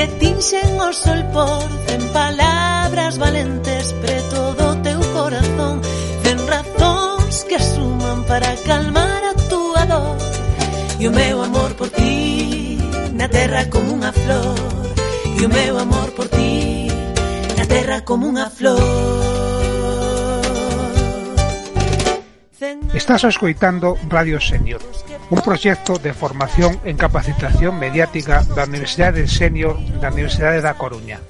que tinxen o sol por en palabras valentes preto do teu corazón. Cen razóns que asuman para calmar a tua dor. E o meu amor por ti na terra como unha flor. E o meu amor por ti na terra como unha flor. Estás escoitando Radio Senior un proxecto de formación en capacitación mediática da Universidade Senior da Universidade da Coruña.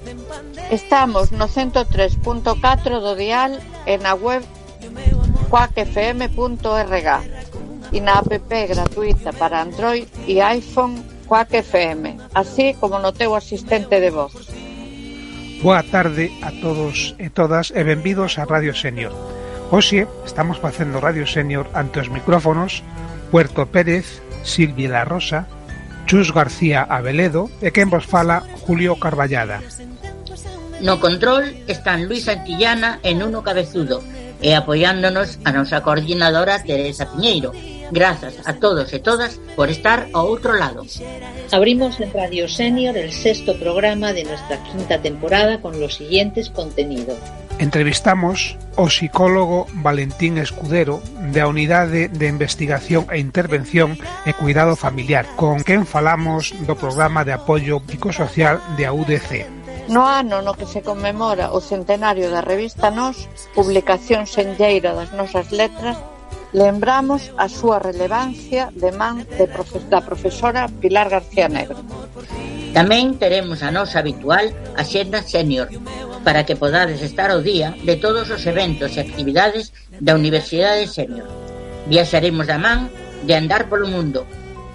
Estamos no 103.4 do dial e na web quackfm.rg e na app gratuita para Android e iPhone Quack FM, así como no teu asistente de voz. Boa tarde a todos e todas e benvidos a Radio Senior. Oxe, estamos facendo Radio Senior ante os micrófonos Puerto Pérez, Silvia La Rosa, Chus García Abeledo e quen vos fala Julio Carballada. No control están Luis Antillana e Nuno Cabezudo e apoiándonos a nosa coordinadora Teresa Piñeiro. Grazas a todos e todas por estar ao outro lado. Abrimos en Radio Senior el sexto programa de nuestra quinta temporada con los siguientes contenidos. Entrevistamos o psicólogo Valentín Escudero da Unidade de Investigación e Intervención e Cuidado Familiar, con quen falamos do programa de apoio psicosocial de AUDC. No ano no que se conmemora o centenario da revista Nos, publicación senlleira das nosas letras, lembramos a súa relevancia de man de profe da profesora Pilar García Negro. Tamén teremos a nosa habitual Axenda Senior, para que podades estar ao día de todos os eventos e actividades da Universidade Senior. Viaxaremos da man de andar polo mundo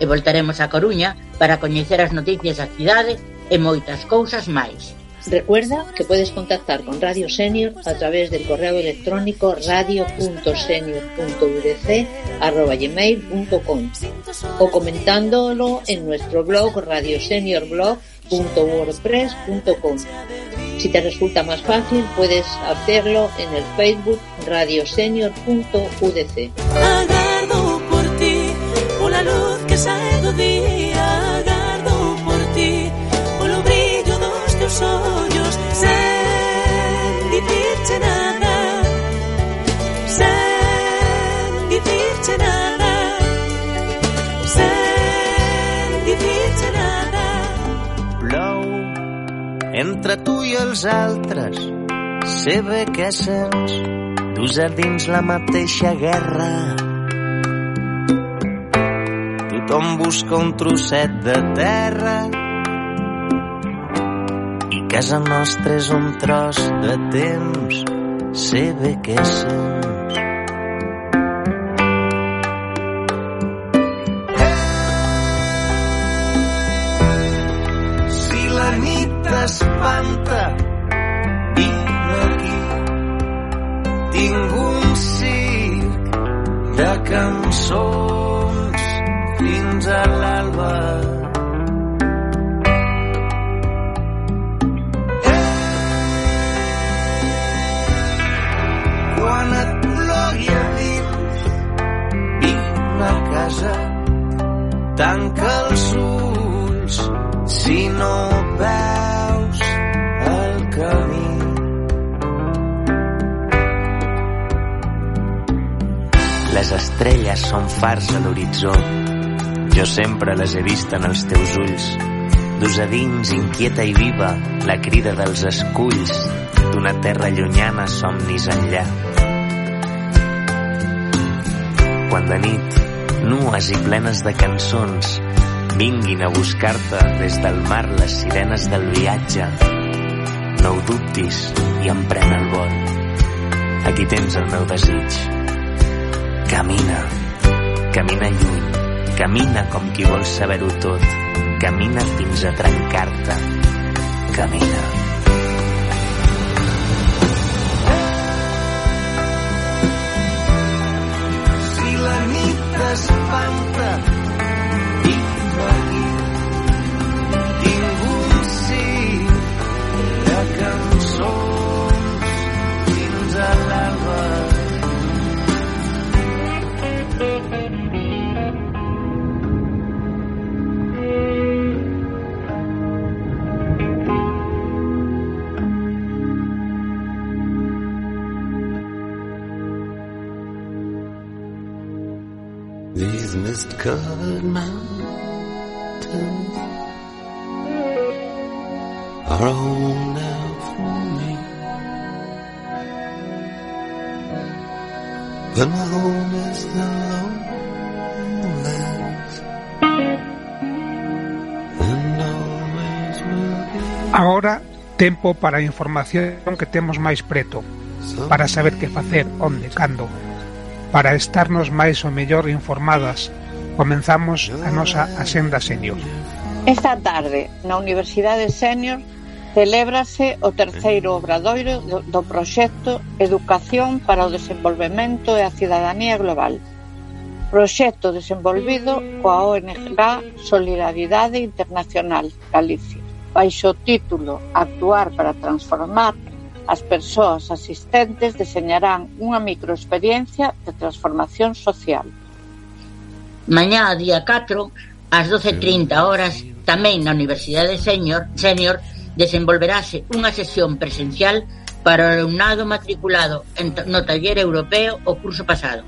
e voltaremos a Coruña para coñecer as noticias da cidade e moitas cousas máis. Recuerda que puedes contactar con Radio Senior a través del correo electrónico radio.senior.udc.gmail.com o comentándolo en nuestro blog radioseniorblog.com radioseniorblog.wordpress.com. Si te resulta más fácil, puedes hacerlo en el Facebook radiosenior.udc. Por ti, entre tu i els altres. Sé bé què sents, dus a dins la mateixa guerra. Tothom busca un trosset de terra i casa nostra és un tros de temps. Sé bé què sents. Nit t'espanta, vine aquí. Tinc un circ de cançons fins a l'alba. A casa, tanca els ulls si no veus Les estrelles són fars a l'horitzó. Jo sempre les he vist en els teus ulls. Dus a dins, inquieta i viva, la crida dels esculls d'una terra llunyana somnis enllà. Quan de nit, nues i plenes de cançons, vinguin a buscar-te des del mar les sirenes del viatge. No ho dubtis i emprèn el vol. Aquí tens el meu desig. Camina, camina lluny, camina com qui vol saber-ho tot, camina fins a trencar-te, camina. Si these mist covered mountains are home now for me. But my home is the lowlands and always will be. Agora, tempo para a información que temos máis preto, para saber que facer, onde, cando, para estarnos máis ou mellor informadas. Comenzamos a nosa Asenda Senior. Esta tarde, na Universidade Senior, celébrase o terceiro obradoiro do proxecto Educación para o Desenvolvemento e a Cidadanía Global. Proxecto desenvolvido coa ONG Solidaridade Internacional Galicia, baixo o título Actuar para transformar As persoas asistentes deseñarán unha microexperiencia de transformación social. Mañá, día 4, ás 12.30 horas, tamén na Universidade Senior, Senior desenvolverase unha sesión presencial para o alumnado matriculado en, no taller europeo o curso pasado.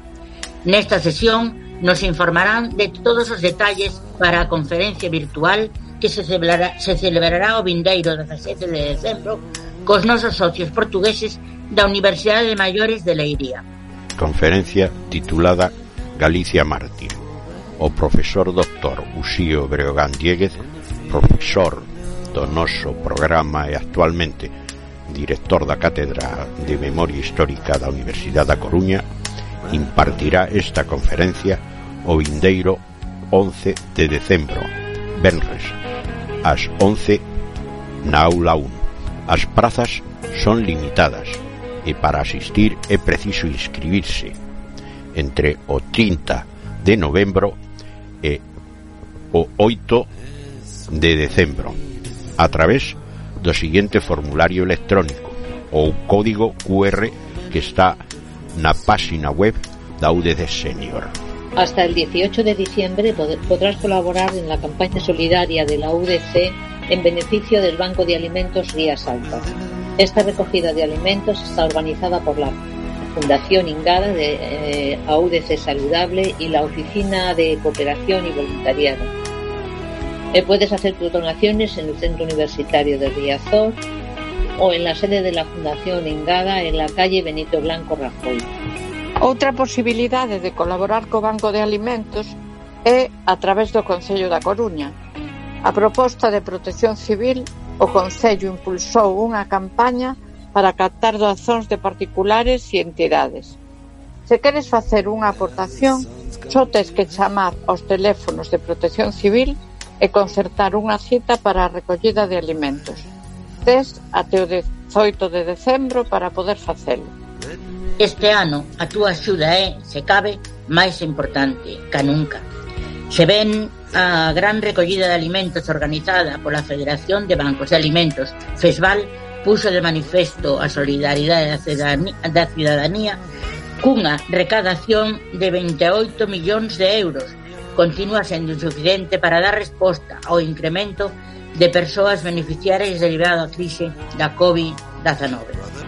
Nesta sesión nos informarán de todos os detalles para a conferencia virtual que se celebrará, se celebrará o vindeiro 17 de decembro cos nosos socios portugueses da Universidade de Maiores de Leiría. Conferencia titulada Galicia Mártir. O profesor doctor Uxío Breogán Dieguez, profesor do noso programa e actualmente director da Cátedra de Memoria Histórica da Universidade da Coruña, impartirá esta conferencia o vindeiro 11 de decembro, Benres, ás 11 na Aula 1. As prazas son limitadas e para asistir é preciso inscribirse entre o 30 de novembro e o 8 de decembro a través do seguinte formulario electrónico ou código QR que está na página web da UDC Senior. Hasta el 18 de diciembre podrás colaborar en la campaña solidaria de la UDC en beneficio del Banco de Alimentos Rías Altas. Esta recogida de alimentos está organizada por la Fundación Ingada de eh, AUDC Saludable y la Oficina de Cooperación y Voluntariado. Eh, puedes hacer tus donaciones en el Centro Universitario de Riazor o en la sede de la Fundación Ingada en la calle Benito Blanco Rajoy. Outra posibilidade de colaborar co Banco de Alimentos é a través do Concello da Coruña, A proposta de Protección Civil, o Concello impulsou unha campaña para captar doazóns de particulares e entidades. Se queres facer unha aportación, só tes que chamar aos teléfonos de Protección Civil e concertar unha cita para a recollida de alimentos. Tes até o 18 de decembro para poder facelo. Este ano a túa axuda é, se cabe, máis importante ca nunca. Se ven a gran recollida de alimentos organizada pola Federación de Bancos de Alimentos, FESVAL, puxo de manifesto a solidaridade da cidadanía, da cidadanía cunha recadación de 28 millóns de euros. Continúa sendo insuficiente para dar resposta ao incremento de persoas beneficiarias derivado da crise da COVID-19.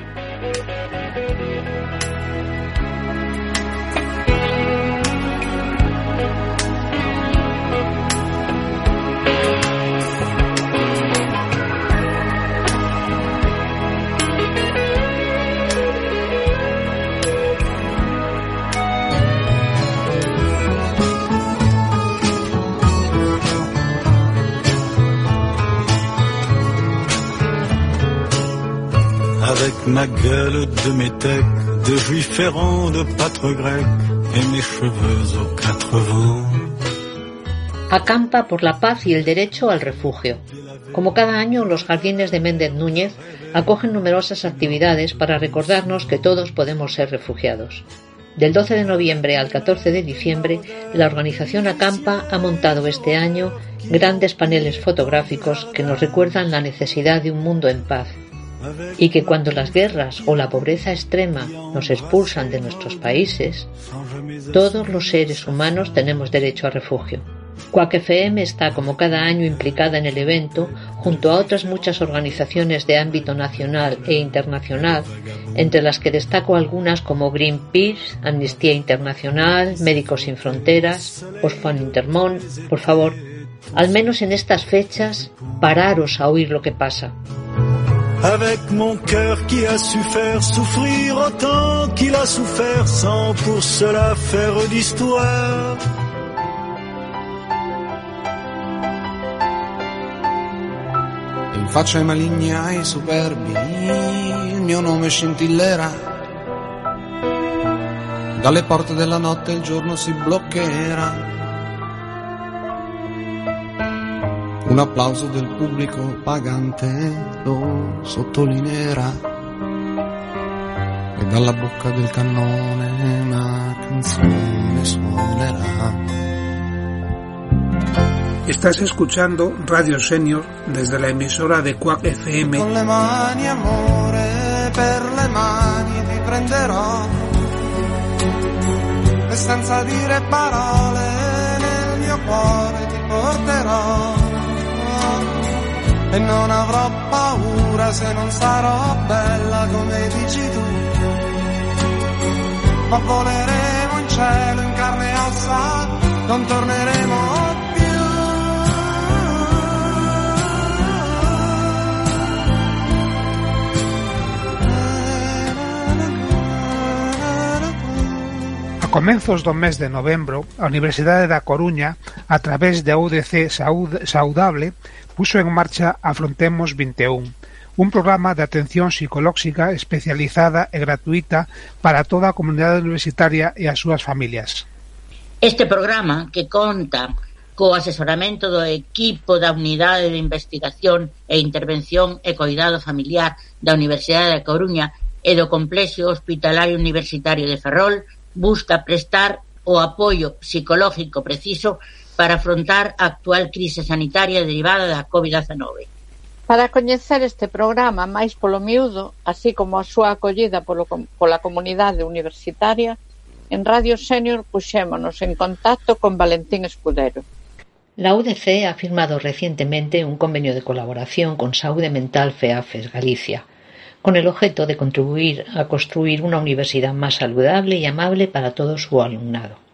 Avec ma. Acampa por la paz y el derecho al refugio. Como cada año, los jardines de Méndez Núñez acogen numerosas actividades para recordarnos que todos podemos ser refugiados. Del 12 de noviembre al 14 de diciembre, la organización Acampa ha montado este año grandes paneles fotográficos que nos recuerdan la necesidad de un mundo en paz y que cuando las guerras o la pobreza extrema nos expulsan de nuestros países, todos los seres humanos tenemos derecho a refugio. Quack está como cada año implicada en el evento junto a otras muchas organizaciones de ámbito nacional e internacional, entre las que destaco algunas como Greenpeace, Amnistía Internacional, Médicos Sin Fronteras, Oxfam Intermón. Por favor, al menos en estas fechas, pararos a oír lo que pasa. Avec mon cœur qui a su faire souffrir autant qu'il a souffert sans pour cela faire d'histoire. In faccia ai maligni ai superbi il mio nome scintillerà. Dalle porte della notte il giorno si bloccherà. Un applauso del pubblico pagante lo sottolineerà. E dalla bocca del cannone una canzone suonerà. Estás escuchando Radio Senior desde la emisora de Quack FM. Con le mani amore, per le mani ti prenderò. E senza dire parole nel mio cuore ti porterò. E non avrò paura se non sarò bella come dici tu. Ma voleremo in cielo in carne e ossa, non torneremo più. A comenzos do mes de novembro, a Universidade da Coruña, a través da Udc Saudable puxo en marcha Afrontemos vinteu, un programa de atención psicolóxica especializada e gratuita para toda a comunidade universitaria e as súas familias. Este programa, que conta co asesoramento do equipo da Unidade de Investigación e Intervención e Coidado Familiar da Universidade da Coruña e do Complexo Hospitalario Universitario de Ferrol, busca prestar o apoio psicológico preciso para afrontar a actual crise sanitaria derivada da Covid-19. Para coñecer este programa máis polo miúdo, así como a súa acollida polo, pola comunidade universitaria, en Radio Senior puxémonos en contacto con Valentín Escudero. La UDC ha firmado recientemente un convenio de colaboración con Saúde Mental FEAFES Galicia, con el objeto de contribuir a construir una universidad más saludable y amable para todo su alumnado.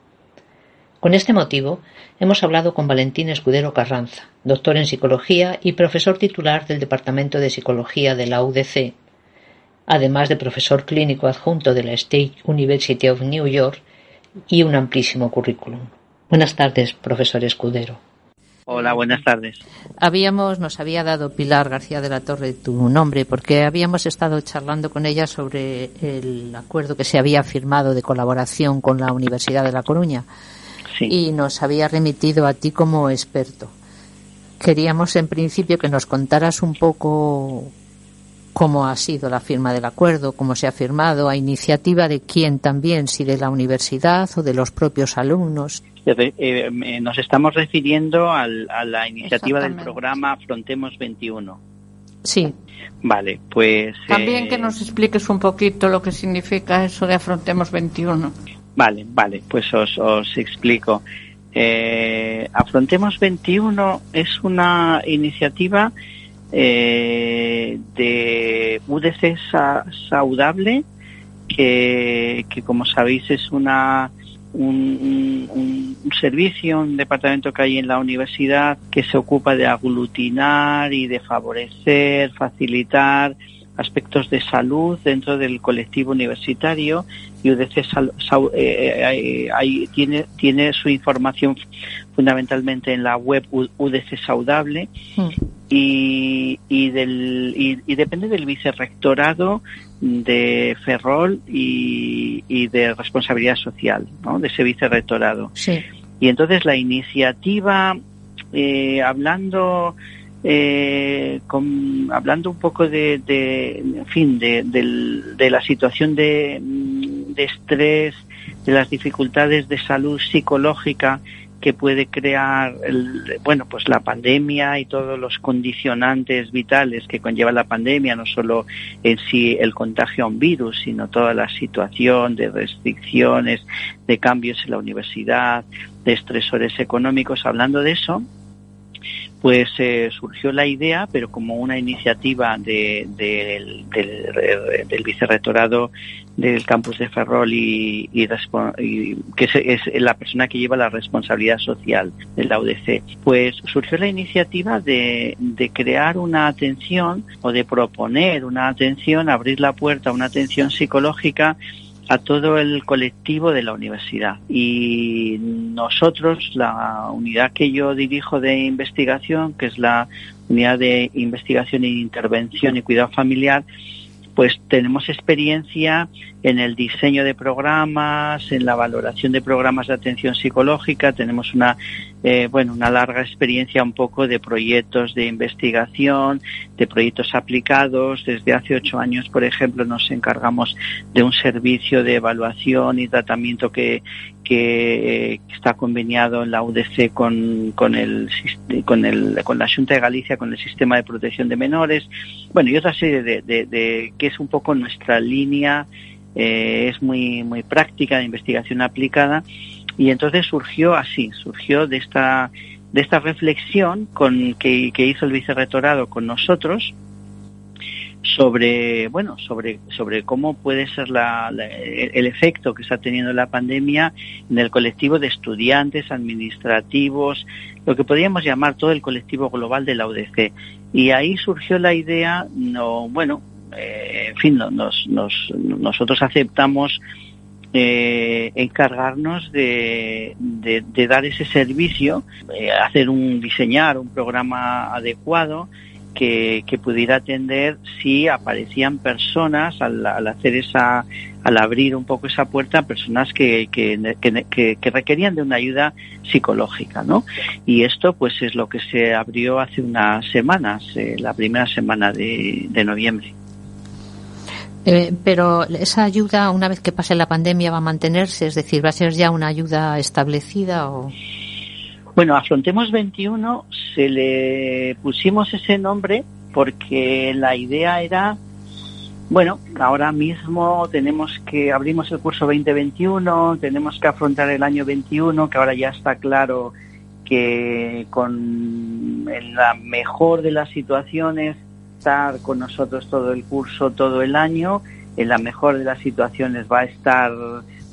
Con este motivo, hemos hablado con Valentín Escudero Carranza, doctor en psicología y profesor titular del Departamento de Psicología de la UDC, además de profesor clínico adjunto de la State University of New York y un amplísimo currículum. Buenas tardes, profesor Escudero. Hola, buenas tardes. Habíamos, nos había dado Pilar García de la Torre tu nombre porque habíamos estado charlando con ella sobre el acuerdo que se había firmado de colaboración con la Universidad de La Coruña Sí. y nos había remitido a ti como experto. Queríamos en principio que nos contaras un poco cómo ha sido la firma del acuerdo, cómo se ha firmado, a iniciativa de quién también, si de la universidad o de los propios alumnos. Eh, eh, nos estamos refiriendo al- a la iniciativa del programa Afrontemos 21. Sí, Vale, pues... También eh, que nos expliques un poquito lo que significa eso de Afrontemos 21. Vale, vale, pues os, explico. Eh, Afrontemos 21 es una iniciativa eh, de UDC Sa- Saudable que, que, como sabéis, es una un, un- un servicio, un departamento que hay en la universidad que se ocupa de aglutinar y de favorecer, facilitar aspectos de salud dentro del colectivo universitario y UDC Sal- eh, eh, tiene, tiene su información fundamentalmente en la web UDC Saudable y, y, del, y, y depende del vicerrectorado de Ferrol y, y de responsabilidad social, ¿no? de ese vicerrectorado. sí. Y entonces la iniciativa, eh, hablando, eh, con- hablando un poco de, de en fin, de, del- de la situación de, mm, de estrés, de las dificultades de salud psicológica que puede crear, el- bueno, pues la pandemia y todos los condicionantes vitales que conlleva la pandemia, no solo en sí el contagio a un virus, sino toda la situación de restricciones, de cambios en la universidad, de estresores económicos. Hablando de eso, pues eh, surgió la idea, pero como una iniciativa de, del, del, vicerrectorado del campus de Ferrol y, que es, la persona que lleva la responsabilidad social de la UDC, pues surgió la iniciativa de, de crear una atención o de proponer una atención, abrir la puerta a una atención psicológica a todo el colectivo de la universidad. Y nosotros, la unidad que yo dirijo de investigación, que es la unidad de investigación e intervención y cuidado familiar, pues tenemos experiencia en el diseño de programas, en la valoración de programas de atención psicológica, tenemos una eh, bueno, una larga experiencia un poco de proyectos de investigación, de proyectos aplicados. Desde hace ocho años, por ejemplo, nos encargamos de un servicio de evaluación y tratamiento que, que está conveniado en la UDC con, con, el, con, el, con la Junta de Galicia, con el sistema de protección de menores. Bueno, y otra serie de, de, que es un poco nuestra línea, eh, es muy, muy práctica de investigación aplicada y entonces surgió así, surgió de esta, de esta reflexión con, que, hizo el vicerrectorado con nosotros sobre bueno sobre sobre cómo puede ser la, el efecto que está teniendo la pandemia en el colectivo de estudiantes administrativos lo que podríamos llamar todo el colectivo global de la UDC y ahí surgió la idea no bueno eh, en fin nos, nos, nosotros aceptamos eh, encargarnos de, de, dar ese servicio, eh, hacer un diseñar un programa adecuado que, pudiera atender si aparecían personas al, al, hacer esa, al abrir un poco esa puerta, personas que, que, que, requerían de una ayuda psicológica, ¿no? Y esto, pues, es lo que se abrió hace unas semanas, eh, la primera semana de, de noviembre. Eh, pero esa ayuda, una vez que pase la pandemia, va a mantenerse, es decir, va a ser ya una ayuda establecida o. Bueno, Afrontemos 21 se le pusimos ese nombre porque la idea era, bueno, ahora mismo tenemos que abrimos el curso 2021, tenemos que afrontar el año 21, que ahora ya está claro que con la mejor de las situaciones estar con nosotros todo el curso, todo el año. En la mejor de las situaciones va a estar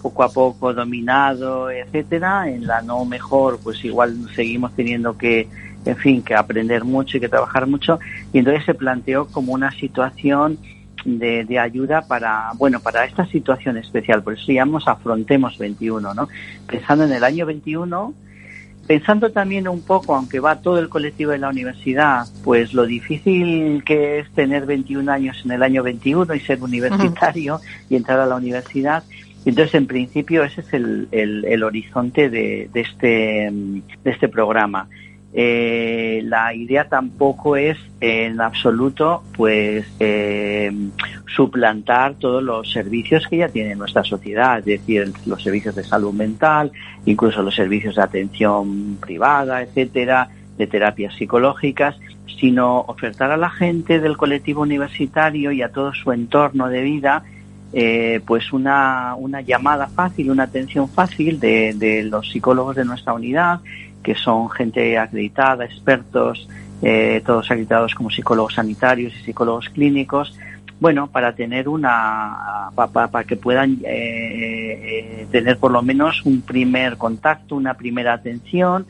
poco a poco dominado, etcétera. En la no mejor, pues igual seguimos teniendo que, en fin, que aprender mucho y que trabajar mucho. Y entonces se planteó como una situación de, de, ayuda para, bueno, para esta situación especial. Por eso llamamos Afrontemos 21, ¿no? Pensando en el año 21, pensando también un poco, aunque va todo el colectivo de la universidad, pues lo difícil que es tener 21 años en el año 21 y ser universitario y entrar a la universidad. Entonces, en principio, ese es el, el, horizonte de, de, este, de este programa. Eh, la idea tampoco es en absoluto pues eh, suplantar todos los servicios que ya tiene nuestra sociedad, es decir, los servicios de salud mental, incluso los servicios de atención privada, etcétera, de terapias psicológicas, sino ofertar a la gente del colectivo universitario y a todo su entorno de vida eh, pues una, una llamada fácil, una atención fácil de, de los psicólogos de nuestra unidad que son gente acreditada, expertos, eh, todos acreditados como psicólogos sanitarios y psicólogos clínicos, bueno, para tener una, para, que puedan eh, eh, tener por lo menos un primer contacto, una primera atención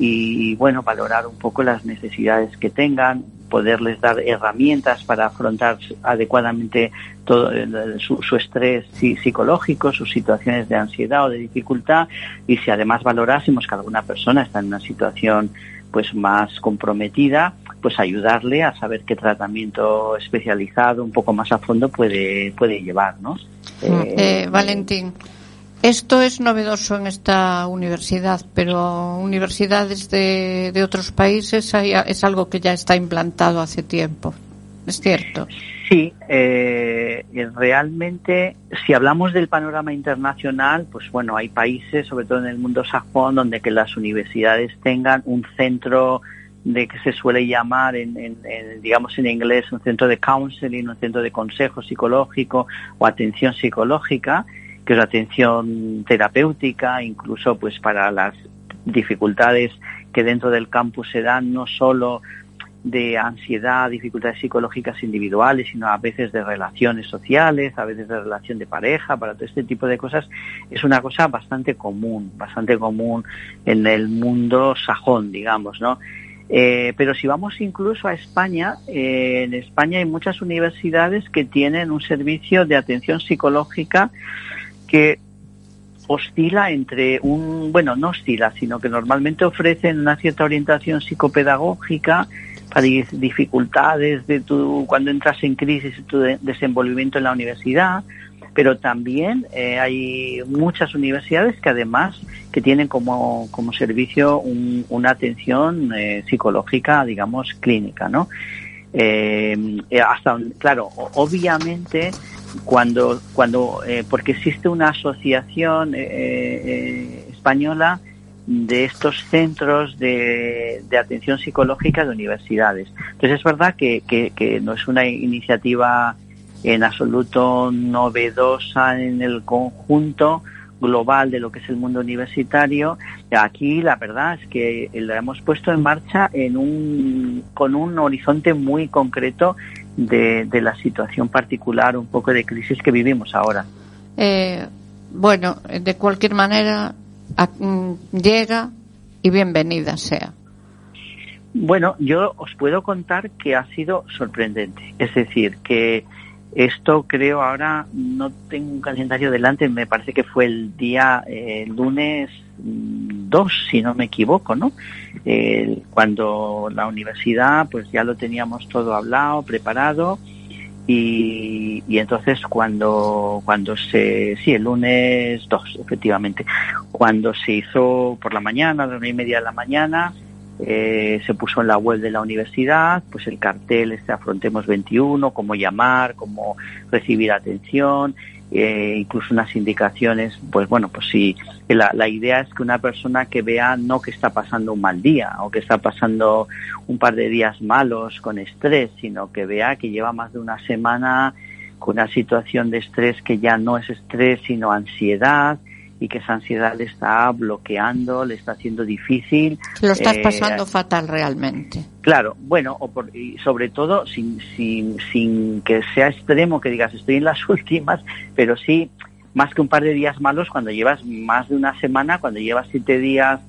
y, bueno, valorar un poco las necesidades que tengan, poderles dar herramientas para afrontar adecuadamente todo su, su, estrés psicológico, sus situaciones de ansiedad o de dificultad y si además valorásemos que alguna persona está en una situación pues más comprometida, pues ayudarle a saber qué tratamiento especializado un poco más a fondo puede puede llevar, ¿no? Eh, eh, Valentín, esto es novedoso en esta universidad, pero universidades de, otros países es algo que ya está implantado hace tiempo. ¿Es cierto? Sí, eh, realmente, si hablamos del panorama internacional, pues bueno, hay países, sobre todo en el mundo sajón, donde que las universidades tengan un centro de que se suele llamar, en, en, digamos en inglés, un centro de counseling, un centro de consejo psicológico o atención psicológica, que es la atención terapéutica, incluso pues para las dificultades que dentro del campus se dan no solo de ansiedad, dificultades psicológicas individuales, sino a veces de relaciones sociales, a veces de relación de pareja, para todo este tipo de cosas, es una cosa bastante común, bastante común en el mundo sajón, digamos, ¿no? Eh, pero si vamos incluso a España, eh, en España hay muchas universidades que tienen un servicio de atención psicológica que oscila entre un, bueno, no oscila, sino que normalmente ofrecen una cierta orientación psicopedagógica para dificultades de tu, cuando entras en crisis, tu desenvolvimiento en la universidad, pero también eh, hay muchas universidades que además que tienen como, como servicio una atención eh, psicológica, digamos, clínica, ¿no? Eh, hasta, claro, obviamente cuando, cuando porque existe una asociación española de estos centros de, atención psicológica de universidades. Entonces es verdad que, que, no es una iniciativa en absoluto novedosa en el conjunto global de lo que es el mundo universitario. Aquí la verdad es que la hemos puesto en marcha en un, con un horizonte muy concreto de, de la situación particular, un poco de crisis que vivimos ahora. Eh, bueno, de cualquier manera, Mm, llega y bienvenida sea. Bueno, yo os puedo contar que ha sido sorprendente. Es decir, que esto creo ahora, no tengo un calendario delante, me parece que fue el día eh, lunes 2, mm, si no me equivoco, ¿no? cuando la universidad, pues ya lo teníamos todo hablado, preparado, y, y, entonces cuando, cuando se, sí, el lunes 2, efectivamente, cuando se hizo por la mañana, a las nueve y media de la mañana, eh, se puso en la web de la universidad, pues el cartel este Afrontemos 21, cómo llamar, cómo recibir atención, eh, incluso unas indicaciones, pues bueno, pues si la, la, idea es que una persona que vea no que está pasando un mal día o que está pasando un par de días malos con estrés, sino que vea que lleva más de una semana con una situación de estrés que ya no es estrés, sino ansiedad, y que esa ansiedad le está bloqueando, le está haciendo difícil. Lo estás eh, pasando fatal realmente. Claro, bueno, o por, y sobre todo sin, sin, sin que sea extremo, que digas estoy en las últimas, pero sí más que un par de días malos cuando llevas más de una semana, cuando llevas siete días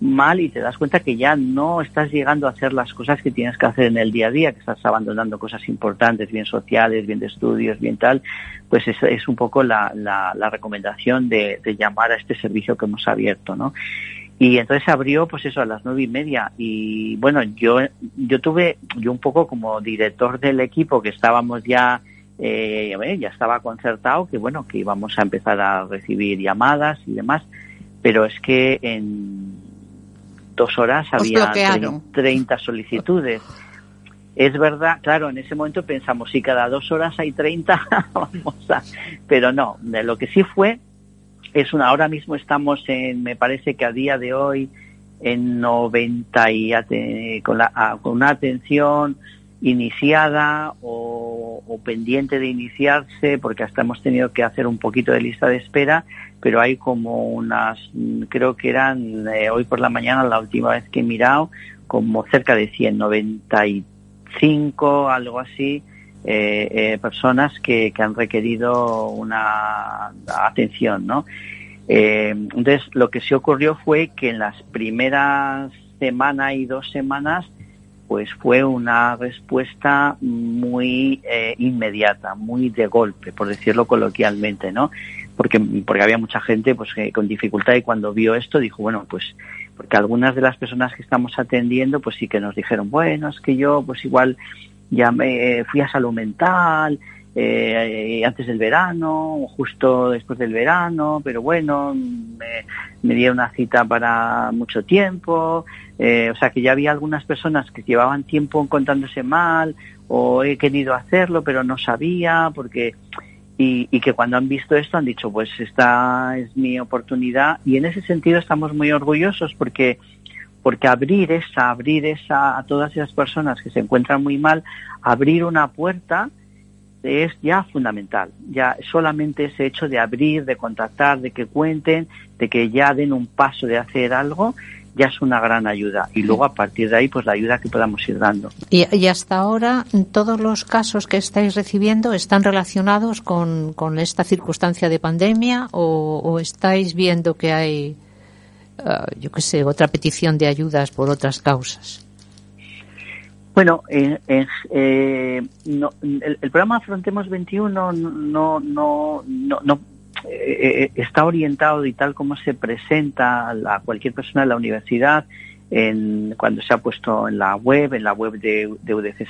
mal y te das cuenta que ya no estás llegando a hacer las cosas que tienes que hacer en el día a día, que estás abandonando cosas importantes, bien sociales, bien de estudios, bien tal, pues es, es un poco la, la, la recomendación de, de, llamar a este servicio que hemos abierto, ¿no? Y entonces abrió, pues eso, a las nueve y media. Y bueno, yo, yo tuve, yo un poco como director del equipo que estábamos ya, eh, ya estaba concertado que bueno, que íbamos a empezar a recibir llamadas y demás, pero es que en dos horas había 30 solicitudes. Es verdad, claro, en ese momento pensamos, si cada dos horas hay 30, vamos a... Pero no, lo que sí fue, es una, ahora mismo estamos en, me parece que a día de hoy, en 90 y con, la, con una atención iniciada o, o, pendiente de iniciarse, porque hasta hemos tenido que hacer un poquito de lista de espera, pero hay como unas, creo que eran eh, hoy por la mañana, la última vez que he mirado, como cerca de 195, algo así, eh, eh, personas que, que, han requerido una atención, ¿no? Entonces, lo que sí ocurrió fue que en las primeras semana y dos semanas pues fue una respuesta muy eh, inmediata, muy de golpe, por decirlo coloquialmente, ¿no? Porque, porque había mucha gente pues con dificultad y cuando vio esto dijo, bueno, pues porque algunas de las personas que estamos atendiendo pues sí que nos dijeron, bueno, es que yo pues igual ya me fui a salud mental, eh, antes del verano o justo después del verano, pero bueno, me, me dieron una cita para mucho tiempo, eh, o sea que ya había algunas personas que llevaban tiempo encontrándose mal o he querido hacerlo pero no sabía porque y, y, que cuando han visto esto han dicho pues esta es mi oportunidad y en ese sentido estamos muy orgullosos porque porque abrir esa abrir esa a todas esas personas que se encuentran muy mal abrir una puerta es ya fundamental. Ya solamente ese hecho de abrir, de contactar, de que cuenten, de que ya den un paso de hacer algo, ya es una gran ayuda. Y luego a partir de ahí, pues la ayuda que podamos ir dando. Y, hasta ahora, todos los casos que estáis recibiendo están relacionados con, con esta circunstancia de pandemia o, o estáis viendo que hay, uh, yo qué sé, otra petición de ayudas por otras causas. Bueno, eh, eh, no, el, programa Afrontemos 21 no, no, no, no eh, está orientado y tal como se presenta a cualquier persona en la universidad, en, cuando se ha puesto en la web, en la web de, de UDC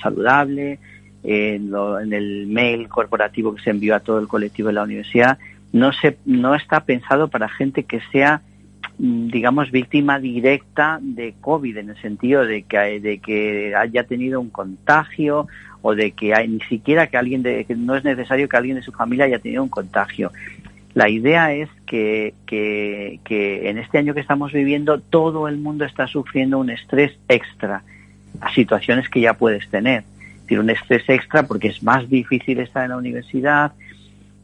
Saludable, en, lo, en, el mail corporativo que se envió a todo el colectivo de la universidad, no, se, no está pensado para gente que sea digamos, víctima directa de COVID, en el sentido de que, de que haya tenido un contagio o de que hay, ni siquiera que alguien de, que no es necesario que alguien de su familia haya tenido un contagio. La idea es que, que, que en este año que estamos viviendo todo el mundo está sufriendo un estrés extra a situaciones que ya puedes tener. Decir, un estrés extra porque es más difícil estar en la universidad,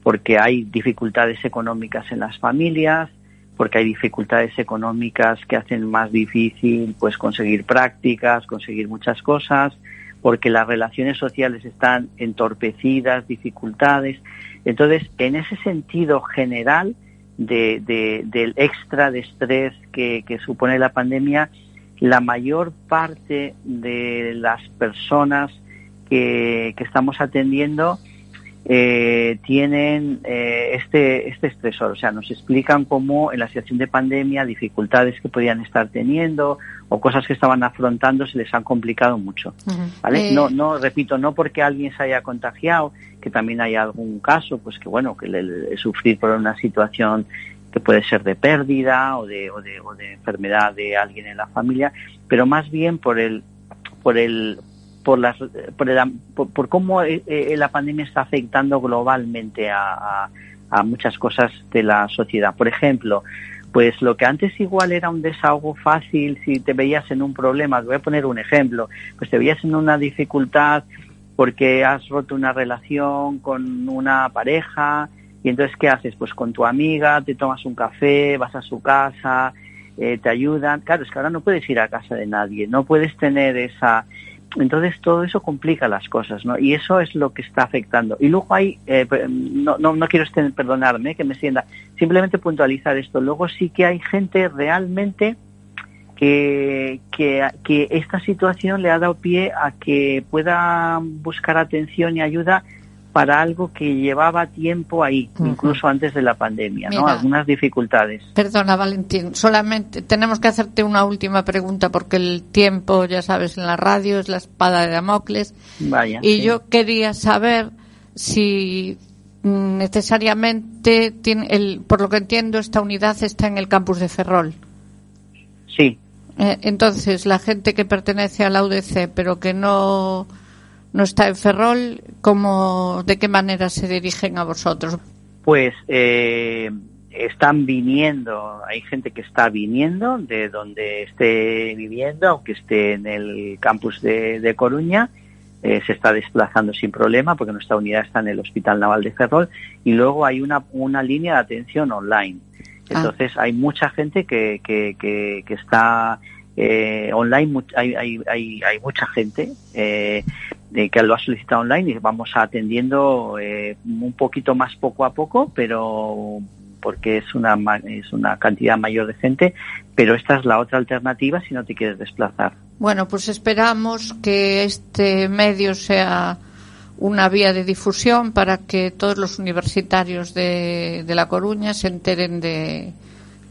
porque hay dificultades económicas en las familias, porque hay dificultades económicas que hacen más difícil pues conseguir prácticas, conseguir muchas cosas, porque las relaciones sociales están entorpecidas, dificultades. Entonces, en ese sentido general de, de, del extra de estrés que, que supone la pandemia, la mayor parte de las personas que, que estamos atendiendo eh, tienen eh, este, este estresor. O sea, nos explican cómo en la situación de pandemia dificultades que podían estar teniendo o cosas que estaban afrontando se les han complicado mucho. Uh -huh. ¿vale? Eh... No, no, repito, no porque alguien se haya contagiado, que también hay algún caso, pues que bueno, que le, le, sufrir por una situación que puede ser de pérdida o de, o de, o de enfermedad de alguien en la familia, pero más bien por el, por el, por, las, por, el, por, por cómo eh, eh, la pandemia está afectando globalmente a, a, muchas cosas de la sociedad. Por ejemplo, pues lo que antes igual era un desahogo fácil si te veías en un problema, te voy a poner un ejemplo, pues te veías en una dificultad porque has roto una relación con una pareja y entonces ¿qué haces? Pues con tu amiga te tomas un café, vas a su casa, eh, te ayudan. Claro, es que ahora no puedes ir a casa de nadie, no puedes tener esa entonces todo eso complica las cosas, ¿no? Y eso es lo que está afectando. Y luego hay, eh, no, no, no quiero perdonarme que me sienta, simplemente puntualizar esto. Luego sí que hay gente realmente que, que, que esta situación le ha dado pie a que pueda buscar atención y ayuda para algo que llevaba tiempo ahí, uh -huh. incluso antes de la pandemia, Mira, ¿no? Algunas dificultades. Perdona, Valentín, solamente tenemos que hacerte una última pregunta porque el tiempo, ya sabes, en la radio es la espada de Damocles. Vaya. Y sí. yo quería saber si necesariamente tiene el, por lo que entiendo esta unidad está en el campus de Ferrol. Sí. Eh, entonces, la gente que pertenece a la UDC pero que no no está en Ferrol, ¿cómo, ¿de qué manera se dirigen a vosotros? Pues eh, están viniendo, hay gente que está viniendo de donde esté viviendo, aunque esté en el campus de, de Coruña, eh, se está desplazando sin problema porque nuestra unidad está en el Hospital Naval de Ferrol y luego hay una, una línea de atención online. Entonces ah. hay mucha gente que, que, que, que está eh, online, hay, hay, hay, hay mucha gente. Eh, de que lo ha solicitado online y vamos atendiendo eh, un poquito más poco a poco, pero porque es una es una cantidad mayor de gente, pero esta es la otra alternativa si no te quieres desplazar. Bueno, pues esperamos que este medio sea una vía de difusión para que todos los universitarios de, de La Coruña se enteren de,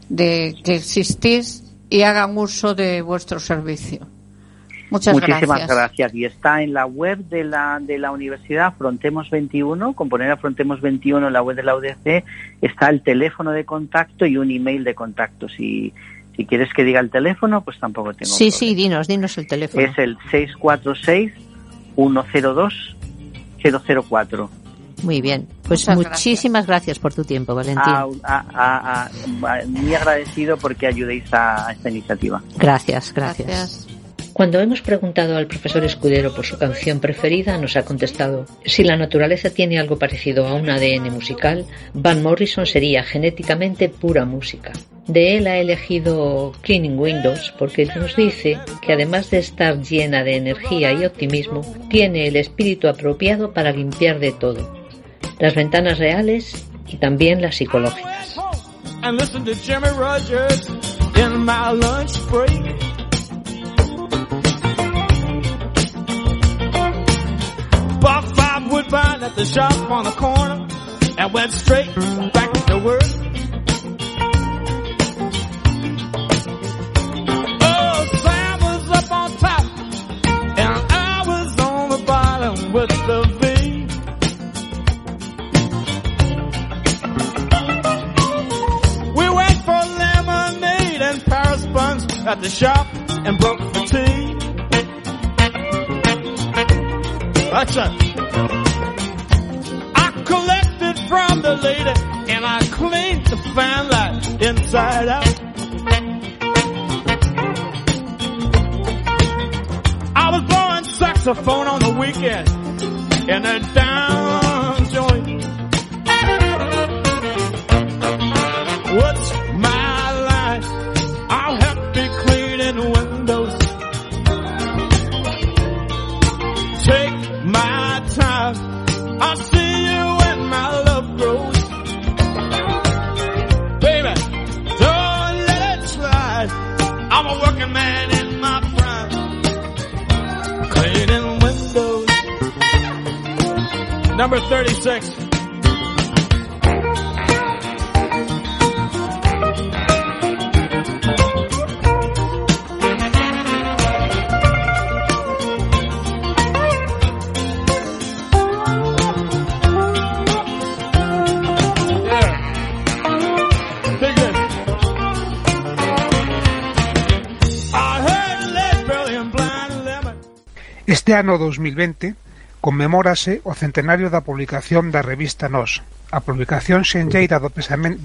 de que existís y hagan uso de vuestro servicio. Muchas Muchísimas gracias. gracias. Y está en la web de la, de la universidad, Afrontemos 21, con poner Afrontemos 21 en la web de la UDC, está el teléfono de contacto y un email de contacto. Si, si quieres que diga el teléfono, pues tampoco tengo Sí, problema. sí, dinos, dinos el teléfono. Es el 646-102-004. Muy bien, pues Muchas muchísimas gracias. gracias. por tu tiempo, Valentín. A, a, a, muy agradecido porque ayudéis a, esta iniciativa. Gracias, gracias. gracias. Cuando hemos preguntado al profesor Escudero por su canción preferida, nos ha contestado, si la naturaleza tiene algo parecido a un ADN musical, Van Morrison sería genéticamente pura música. De él ha elegido Cleaning Windows porque nos dice que además de estar llena de energía y optimismo, tiene el espíritu apropiado para limpiar de todo, las ventanas reales y también las psicológicas. find at the shop on the corner and went straight back to work. Oh, Sam was up on top and I was on the bottom with the V. We went for lemonade and Paris buns at the shop and broke the tea. That's right. Lady and I cleaned the fan light inside out. I was blowing saxophone on the weekend in a down Este ano 2020 conmemórase o centenario da publicación da revista Nós. A publicación xenlleira do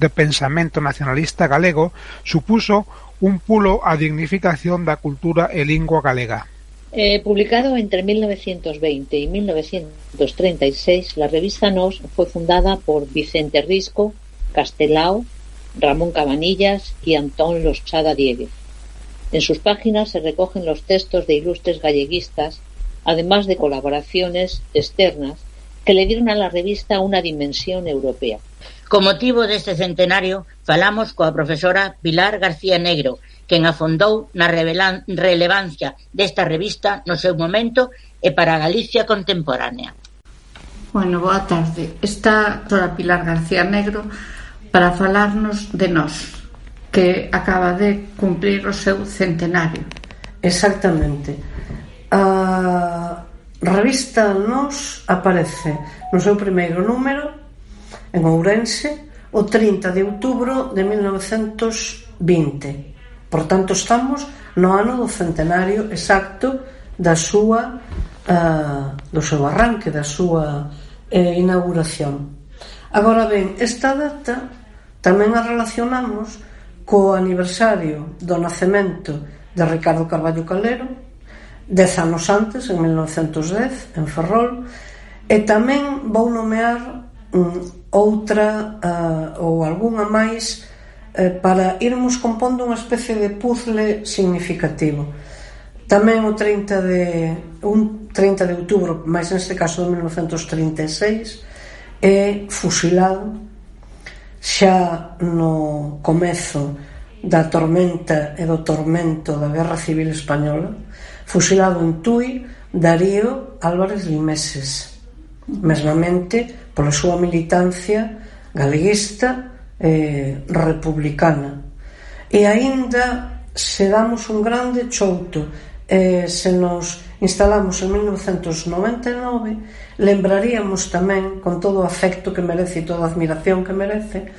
pensamento nacionalista galego supuso un pulo á dignificación da cultura e lingua galega. Eh, publicado entre 1920 y 1936, la revista Nos fue fundada por Vicente Risco, Castelao, Ramón Cabanillas y Antón Losada Dieguez. En sus páginas se recogen los textos de ilustres galleguistas además de colaboraciones externas que le dieron a la revista una dimensión europea. Con motivo deste centenario, falamos coa profesora Pilar García Negro, quen afondou na relevancia desta revista no seu momento e para a Galicia contemporánea. Bueno, boa tarde. Está a profesora Pilar García Negro para falarnos de nós, que acaba de cumprir o seu centenario. Exactamente. A revista Nós aparece no seu primeiro número en Ourense o 30 de outubro de 1920. Por tanto, estamos no ano do centenario exacto da súa uh, do seu arranque, da súa eh, inauguración. Agora ben, esta data tamén a relacionamos co aniversario do nacemento de Ricardo Carballo Calero, dez anos antes, en 1910, en Ferrol, e tamén vou nomear um, outra uh, ou algunha máis uh, para irmos compondo unha especie de puzzle significativo. Tamén o 30 de un 30 de outubro, máis neste caso de 1936, é fusilado xa no comezo da tormenta e do tormento da Guerra Civil Española fusilado en Tui Darío Álvarez Limeses, mesmamente pola súa militancia galeguista e republicana. E aínda se damos un grande chouto e se nos instalamos en 1999, lembraríamos tamén, con todo o afecto que merece e toda a admiración que merece,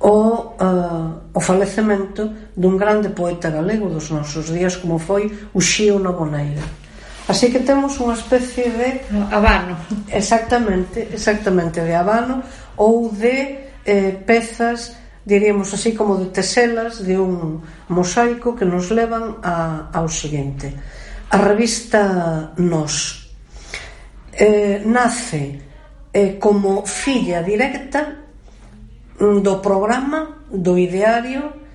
o, uh, o falecemento dun grande poeta galego dos nosos días como foi o Xío Novoneira. Así que temos unha especie de... Habano. Exactamente, exactamente, de habano ou de eh, pezas, diríamos así, como de teselas de un mosaico que nos levan a, ao seguinte. A revista Nos eh, nace eh, como filla directa do programa, do ideario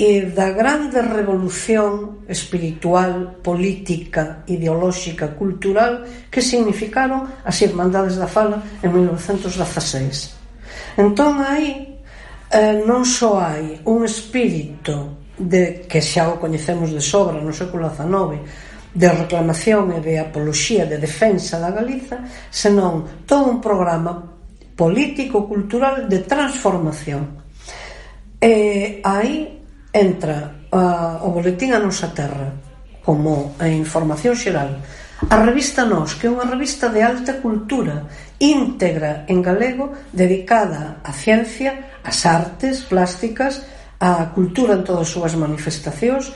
e da grande revolución espiritual, política, ideolóxica, cultural que significaron as Irmandades da Fala en 1916. Entón aí eh, non só hai un espírito de que xa o coñecemos de sobra no século XIX de reclamación e de apoloxía de defensa da Galiza, senón todo un programa político, cultural de transformación. E aí entra a, o boletín a nosa terra como a información xeral. A revista Nos, que é unha revista de alta cultura, íntegra en galego, dedicada á ciencia, ás artes plásticas, á cultura en todas as súas manifestacións,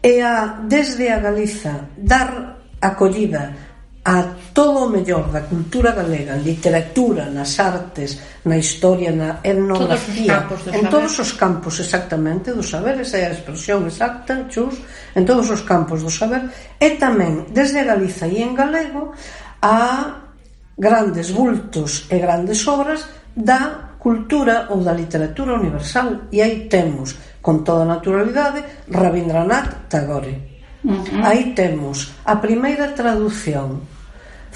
e a, desde a Galiza, dar acollida a todo o mellor da cultura galega, en literatura, nas artes, na historia, na etnografía, todos en todos os campos exactamente do saber, esa é a expresión exacta, chus, en todos os campos do saber, e tamén desde Galiza e en galego a grandes bultos e grandes obras da cultura ou da literatura universal. E aí temos con toda a naturalidade Rabindranath Tagore. Uh -huh. Aí temos a primeira traducción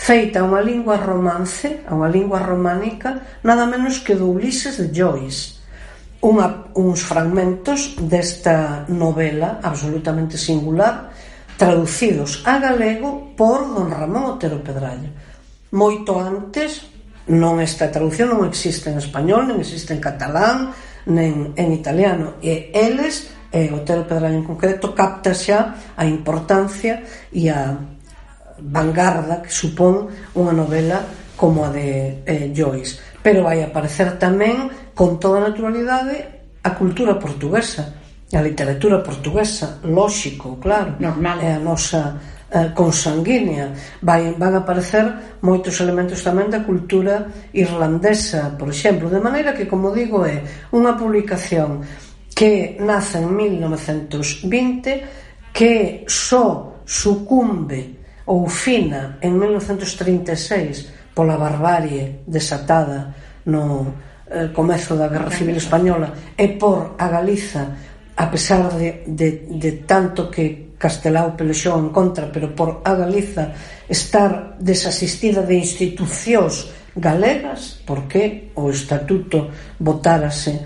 feita a unha lingua romance, a unha lingua románica, nada menos que do Ulises de Joyce. Unha, uns fragmentos desta novela absolutamente singular traducidos a galego por don Ramón Otero Pedralla. Moito antes, non esta traducción non existe en español, non existe en catalán, nen en italiano, e eles, e Otero Pedralla en concreto, capta xa a importancia e a vanguarda que supón unha novela como a de eh, Joyce. Pero vai aparecer tamén con toda naturalidade a cultura portuguesa, a literatura portuguesa, lóxico, claro. Normal. É a nosa eh, consanguínea. Vai, van aparecer moitos elementos tamén da cultura irlandesa, por exemplo. De maneira que, como digo, é unha publicación que nace en 1920 que só sucumbe Oufina en mil nocentos trinta e seis pola barbarie desatada no eh, comezo da Guerra Civil Española e por a Galiza a pesar de, de, de tanto que Castelao pelexou en contra pero por a Galiza estar desasistida de institucións galegas porque o estatuto votarase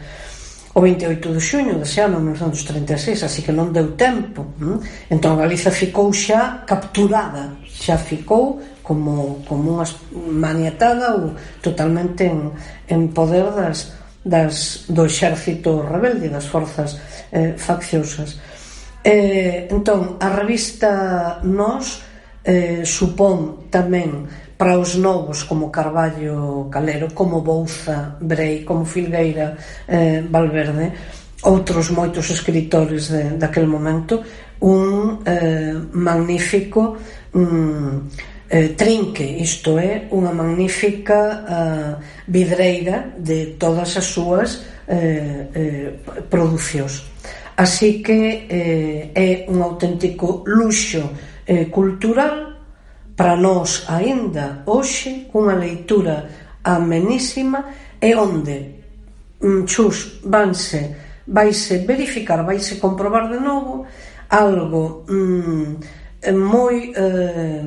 o 28 de xuño dese ano 1936, así que non deu tempo. Hm? Entón Galiza ficou xa capturada, xa ficou como, como unha maniatada ou totalmente en, en poder das, das, do exército rebelde, das forzas eh, facciosas. Eh, entón, a revista Nos eh, supón tamén para os novos como Carballo Calero, como Bouza Brei, como Filgueira eh, Valverde, outros moitos escritores de, daquel momento, un eh, magnífico mm, eh, trinque, isto é, unha magnífica eh, vidreira de todas as súas eh, eh, producións. Así que eh, é un auténtico luxo eh, cultural para nós aínda hoxe unha leitura amenísima e onde chus vanse vaise verificar, vaise comprobar de novo algo mm, moi eh,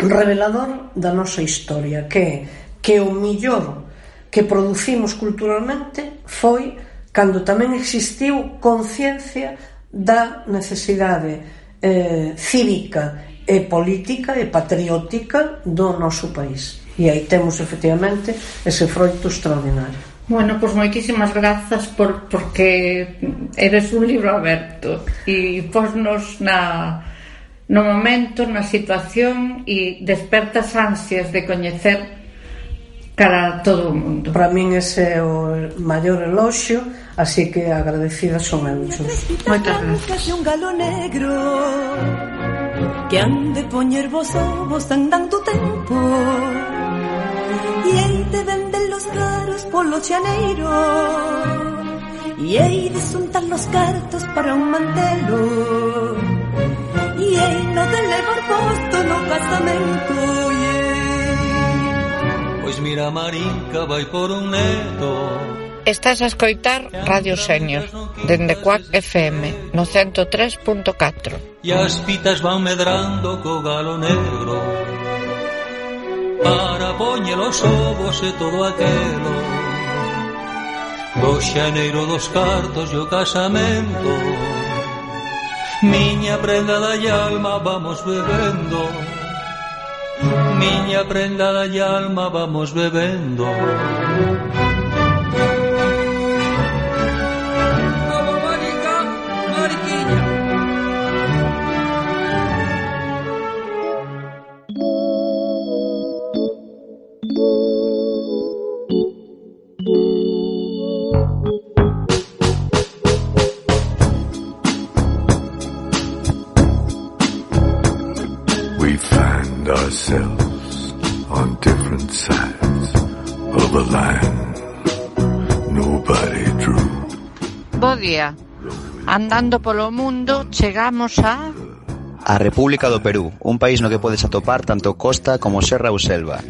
revelador da nosa historia que que o millor que producimos culturalmente foi cando tamén existiu conciencia da necesidade eh, cívica e política e patriótica do noso país. E aí temos efectivamente ese froito extraordinario. Bueno, pois pues moitísimas grazas por porque eres un libro aberto e posnos na no momento, na situación e despertas ansias de coñecer cara a todo o mundo. Para min ese é o maior eloxio, así que agradecida son eu. Moitas gracias. Un galo negro que han de poñer vos ovos andando tempo. E hei de vender los caros polo chaneiro E hei de xuntar los cartos para un mantelo. E hei no de levar posto no casamento e hei Pois mira Marica vai por un neto Estás a escoitar Radio Senior, dende Cuac FM, no 103.4. E as pitas van medrando co galo negro Para poñer os ovos e todo aquelo. Do xaneiro dos cartos e o casamento Miña prenda da alma vamos bebendo. Miña prenda da alma vamos bebendo. ourselves on different sides of a line nobody drew. Bo día. Andando polo mundo chegamos a A República do Perú, un país no que podes atopar tanto costa como serra ou selva.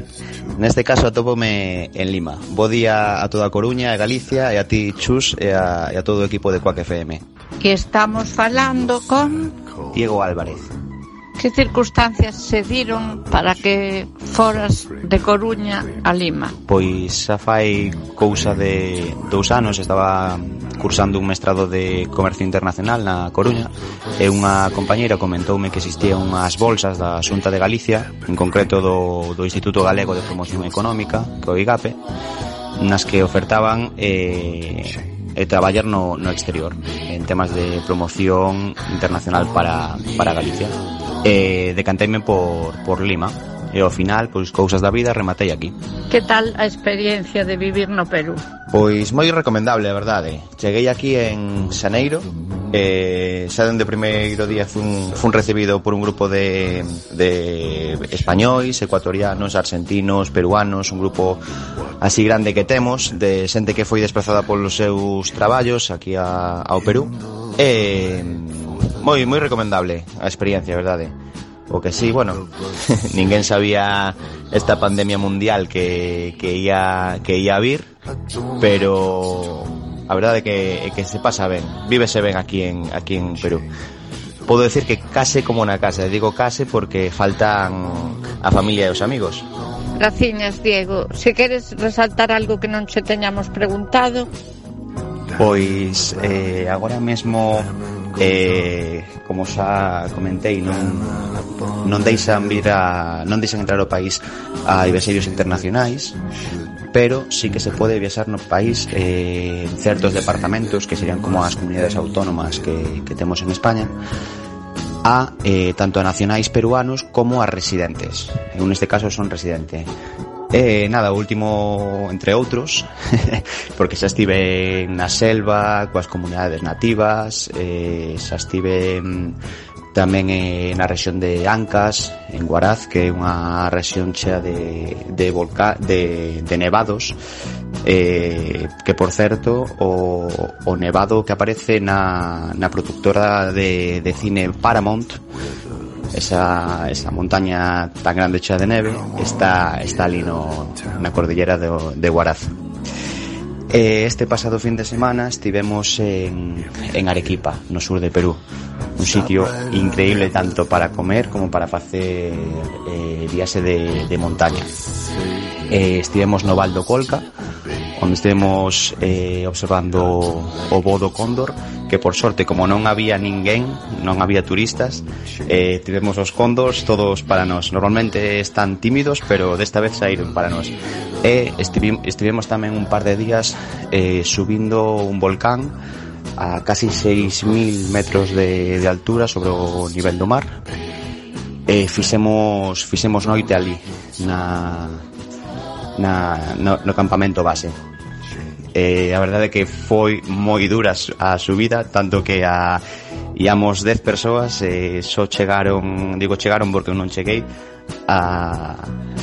Neste caso atopome en Lima. Bo día a toda a Coruña, a Galicia e a ti, Chus, e a, e a todo o equipo de Coac FM. Que estamos falando con... Diego Álvarez. Que circunstancias se diron para que foras de Coruña a Lima? Pois xa fai cousa de dous anos estaba cursando un mestrado de comercio internacional na Coruña e unha compañeira comentoume que existían unhas bolsas da Xunta de Galicia en concreto do, do Instituto Galego de Promoción Económica que o IGAPE nas que ofertaban eh, e traballar no, no exterior en temas de promoción internacional para, para Galicia e decanteime por, por Lima e ao final, pois cousas da vida, rematei aquí. Que tal a experiencia de vivir no Perú? Pois moi recomendable, a verdade. Cheguei aquí en Xaneiro e xa dende o primeiro día fun, fun recibido por un grupo de, de españois, ecuatorianos, argentinos, peruanos, un grupo así grande que temos, de xente que foi desplazada polos seus traballos aquí a, ao Perú. E moi moi recomendable a experiencia, verdade. O que sí, bueno, ninguén sabía esta pandemia mundial que, que ia que ia a vir, pero a verdade é que, é que se pasa ben, vívese ben aquí en aquí en Perú. Podo decir que case como na casa, digo case porque faltan a familia e os amigos. Graciñas, Diego. Se queres resaltar algo que non che teñamos preguntado, Pois eh, agora mesmo eh, como xa comentei non, non deixan vir a, non deixan entrar ao país a adversarios internacionais pero sí que se pode viaxar no país eh, en certos departamentos que serían como as comunidades autónomas que, que temos en España a eh, tanto a nacionais peruanos como a residentes. En este caso son residente. E nada, o último entre outros Porque xa estive na selva Coas comunidades nativas eh, Xa estive mm, tamén eh, na rexión de Ancas, en Guaraz, que é unha rexión chea de, de, volca, de, de nevados, eh, que por certo o, o nevado que aparece na, na productora de, de cine Paramount esa, esa montaña tan grande chea de neve está, está ali no, na cordillera de, Huaraz. Eh, este pasado fin de semana estivemos en, en Arequipa, no sur de Perú. Un sitio increíble tanto para comer como para facer eh, de, de montaña. Eh, estivemos no Val do Colca onde estemos eh, observando o voo do cóndor que por sorte como non había ninguén non había turistas eh, tivemos os cóndors todos para nós. Normalmente están tímidos pero desta vez saíron para nós. E estivim, estivemos tamén un par de días eh, subindo un volcán a casi 6.000 metros de, de altura sobre o nivel do mar. E fixemos, fixemos noite ali na, na, no, no campamento base eh, a verdade é que foi moi dura a subida, tanto que a íamos 10 persoas e só chegaron, digo chegaron porque eu non cheguei a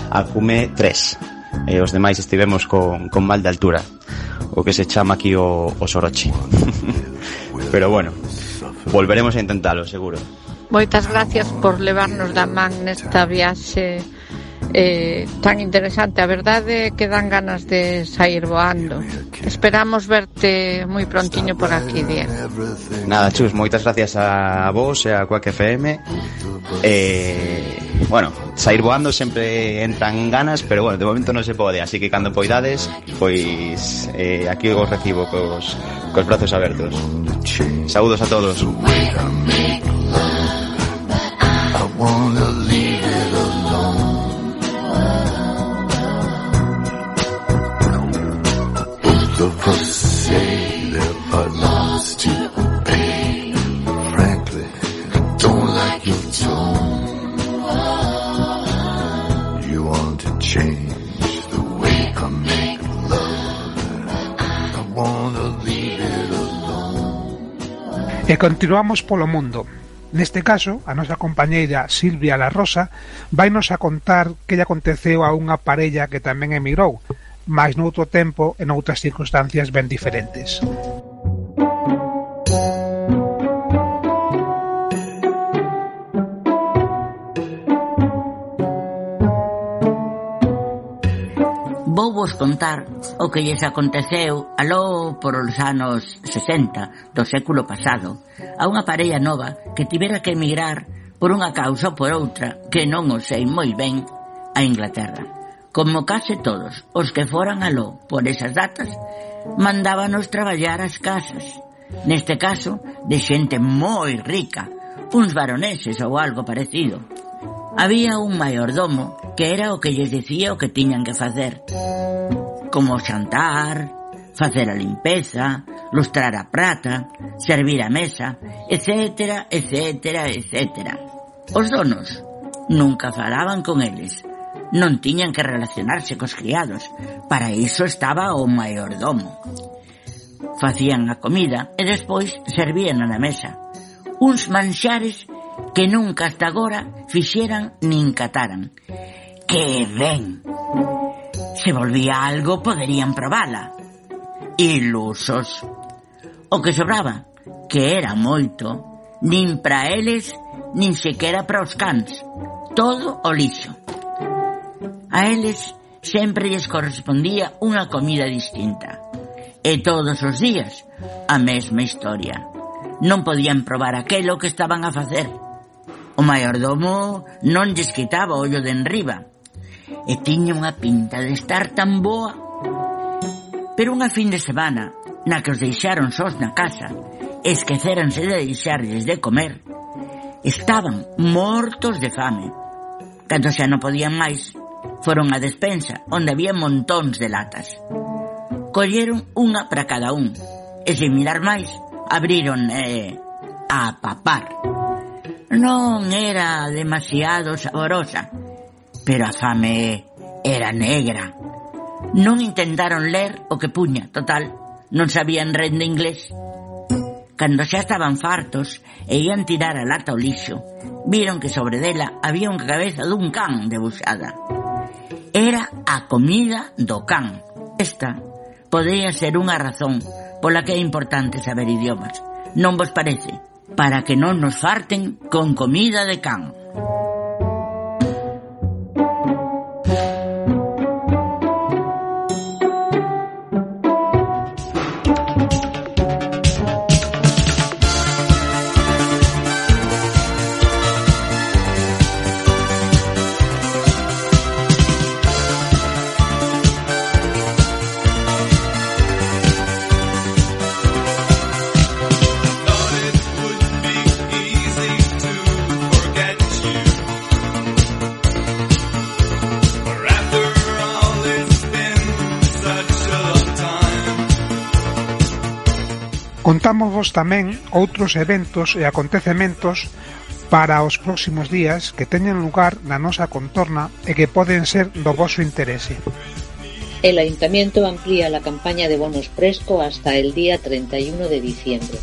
a cume 3. E os demais estivemos con, con mal de altura, o que se chama aquí o, o soroche. Pero bueno, volveremos a intentalo, seguro. Moitas gracias por levarnos da man nesta viaxe eh, tan interesante. A verdade é que dan ganas de sair voando. Esperamos verte moi prontiño por aquí, Diego. Nada, Chus, moitas gracias a vos e a Quack FM. Eh, bueno, sair voando sempre entran ganas, pero bueno, de momento non se pode, así que cando poidades, pois eh, aquí os recibo cos, cos brazos abertos. Saúdos a todos. of us say there are lots to pay. Frankly, I don't like your tone. You want to change the way I make love. I wanna leave it alone. E continuamos polo mundo. Neste caso, a nosa compañeira Silvia La Rosa vai nos a contar que lle aconteceu a unha parella que tamén emigrou, mais noutro tempo e noutras circunstancias ben diferentes. Vou vos contar o que lles aconteceu aló por os anos 60 do século pasado a unha parella nova que tivera que emigrar por unha causa ou por outra que non o sei moi ben a Inglaterra. Como case todos os que foran aló por esas datas, mandábanos traballar as casas. Neste caso, de xente moi rica, uns baroneses ou algo parecido. Había un maiordomo que era o que lles dicía o que tiñan que facer. Como xantar, facer a limpeza, lustrar a prata, servir a mesa, etc, etc, etc. Os donos nunca falaban con eles, non tiñan que relacionarse cos criados. Para iso estaba o maiordomo. Facían a comida e despois servían a na mesa. Uns manxares que nunca hasta agora fixeran nin cataran. Que ben! Se volvía algo, poderían probala. Ilusos. O que sobraba, que era moito, nin para eles, nin sequera para os cans. Todo o lixo. A eles sempre lles correspondía unha comida distinta. E todos os días a mesma historia. Non podían probar aquelo que estaban a facer. O maiordomo non lles quitaba ollo de enriba e tiña unha pinta de estar tan boa. Pero unha fin de semana, na que os deixaron sós na casa, esqueceranse de deixarlles de comer, estaban mortos de fame. Cando xa non podían máis, Foron á despensa, onde había montóns de latas. Colleron unha para cada un, e sen mirar máis, abriron eh, a papar. Non era demasiado saborosa, pero a fame era negra. Non intentaron ler o que puña, total, non sabían red de inglés. Cando xa estaban fartos e ian tirar a lata ao lixo, viron que sobre dela había unha cabeza dun can debuxada era a comida do can. Esta podría ser unha razón pola que é importante saber idiomas. Non vos parece? Para que non nos farten con comida de can. Contámosvos tamén outros eventos e acontecementos para os próximos días que teñen lugar na nosa contorna e que poden ser do voso interese. El Ayuntamiento amplía la campaña de bonos fresco hasta el día 31 de diciembre.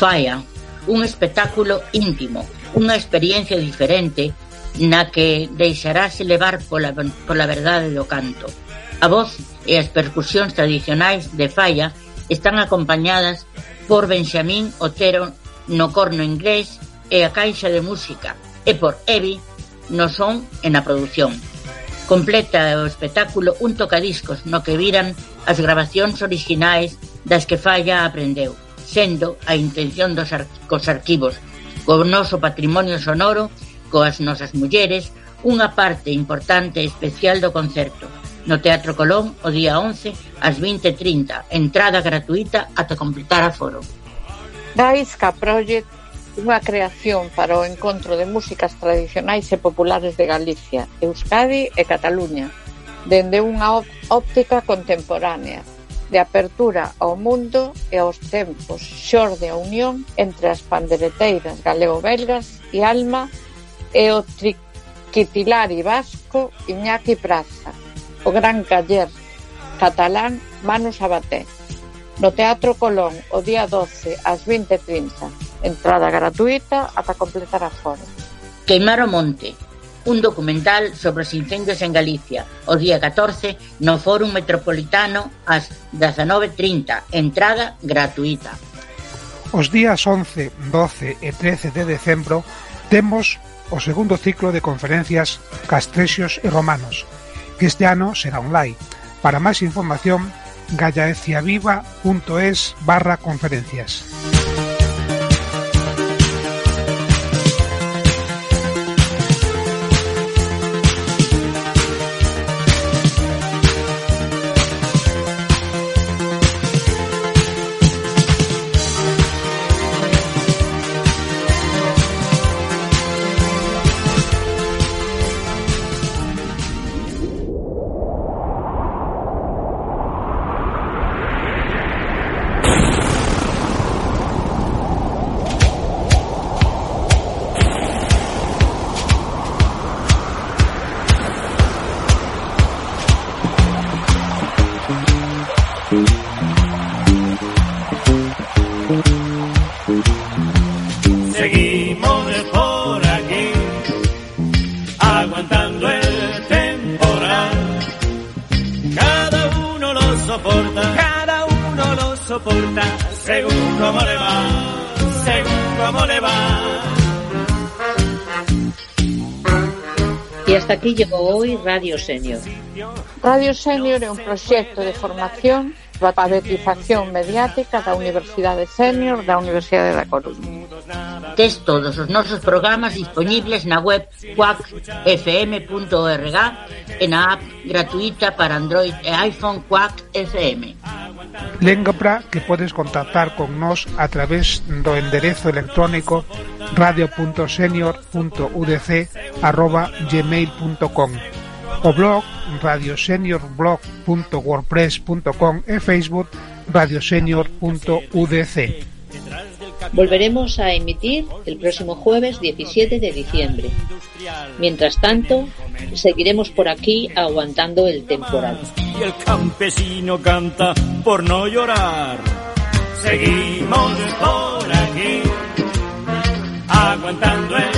Falla, un espectáculo íntimo, unha experiencia diferente na que deixarase levar pola, pola verdade do canto. A voz e as percusións tradicionais de Falla están acompañadas por Benxamín Otero no corno inglés e a Caixa de Música e por Evi no son e na produción. Completa o espectáculo un tocadiscos no que viran as grabacións orixinais das que Falla aprendeu, sendo a intención dos ar cos arquivos, co noso patrimonio sonoro, coas nosas mulleres, unha parte importante e especial do concerto, no Teatro Colón o día 11 ás 20:30, entrada gratuita ata completar aforo. Daisca Project, unha creación para o encontro de músicas tradicionais e populares de Galicia, Euskadi e Cataluña, dende unha óptica contemporánea, de apertura ao mundo e aos tempos xorde a unión entre as pandereteiras galego-belgas e Alma e o triquitilari vasco Iñaki Praza o gran caller catalán Manu Sabaté no Teatro Colón o día 12 ás 20.30. Entrada gratuita ata completar a foro Queimar o monte. Un documental sobre os incendios en Galicia, o día 14, no Fórum Metropolitano ás 19.30. Entrada gratuita. Os días 11, 12 e 13 de decembro temos o segundo ciclo de conferencias Castrexos e Romanos, que este será online. Para máis información, gallaeciaviva.es barra conferencias. Dicíllelo hoy Radio Senior. Radio Senior é un proxecto de formación para alfabetización mediática da Universidade Senior da Universidade da Coruña. Tes todos os nosos programas disponibles na web quackfm.org e na app gratuita para Android e iPhone Quack FM. Lembra que podes contactar con nós a través do enderezo electrónico radio.senior.udc@gmail.com o blog radioseniorblog.wordpress.com e Facebook radiosenior.udc. Volveremos a emitir el próximo jueves 17 de diciembre. Mientras tanto, seguiremos por aquí aguantando el temporal. Y el campesino canta por no llorar. Seguimos por aquí, aguantando el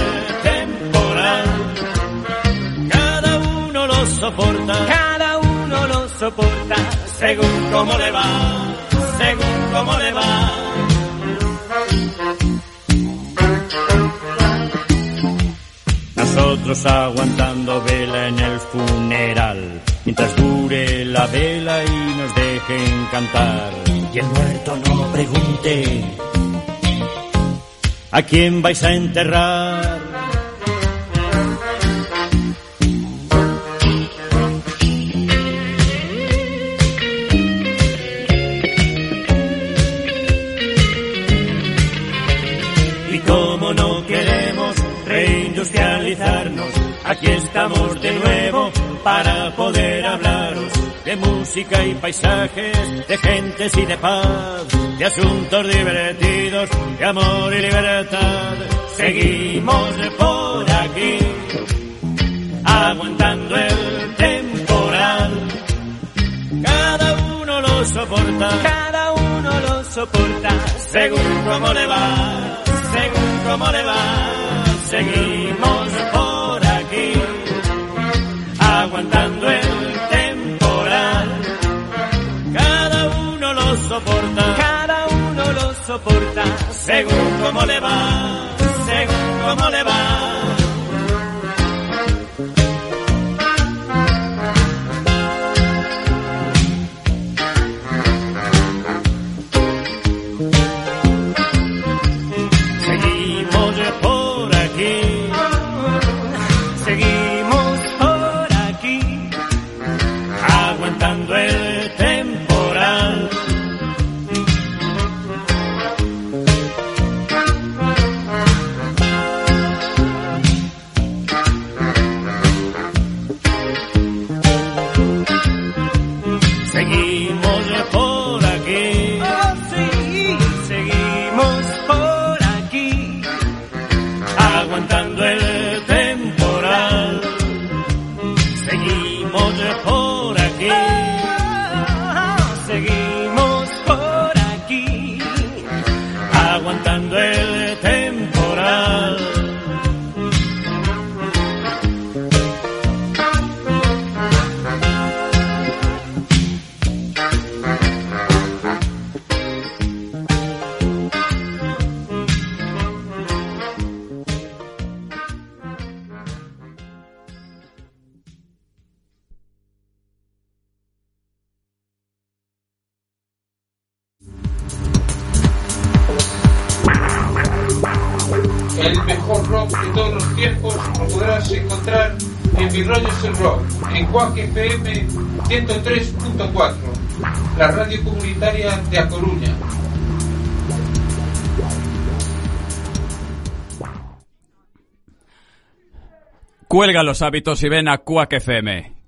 temporal. Cada uno lo soporta, cada uno lo soporta, según cómo le va, según cómo le va. Nosotros aguantando vela en el funeral, mientras dure la vela y nos dejen cantar. Y el muerto no pregunte, ¿a quién vais a enterrar? Aquí estamos de nuevo para poder hablaros de música y paisajes, de gentes y de paz, de asuntos divertidos, de amor y libertad. Seguimos por aquí, aguantando el temporal. Cada uno lo soporta, cada uno lo soporta, según cómo le va, según cómo le va. Seguimos soporta, según cómo le va, según cómo le va. Cuelga los hábitos y ven a Quack FM.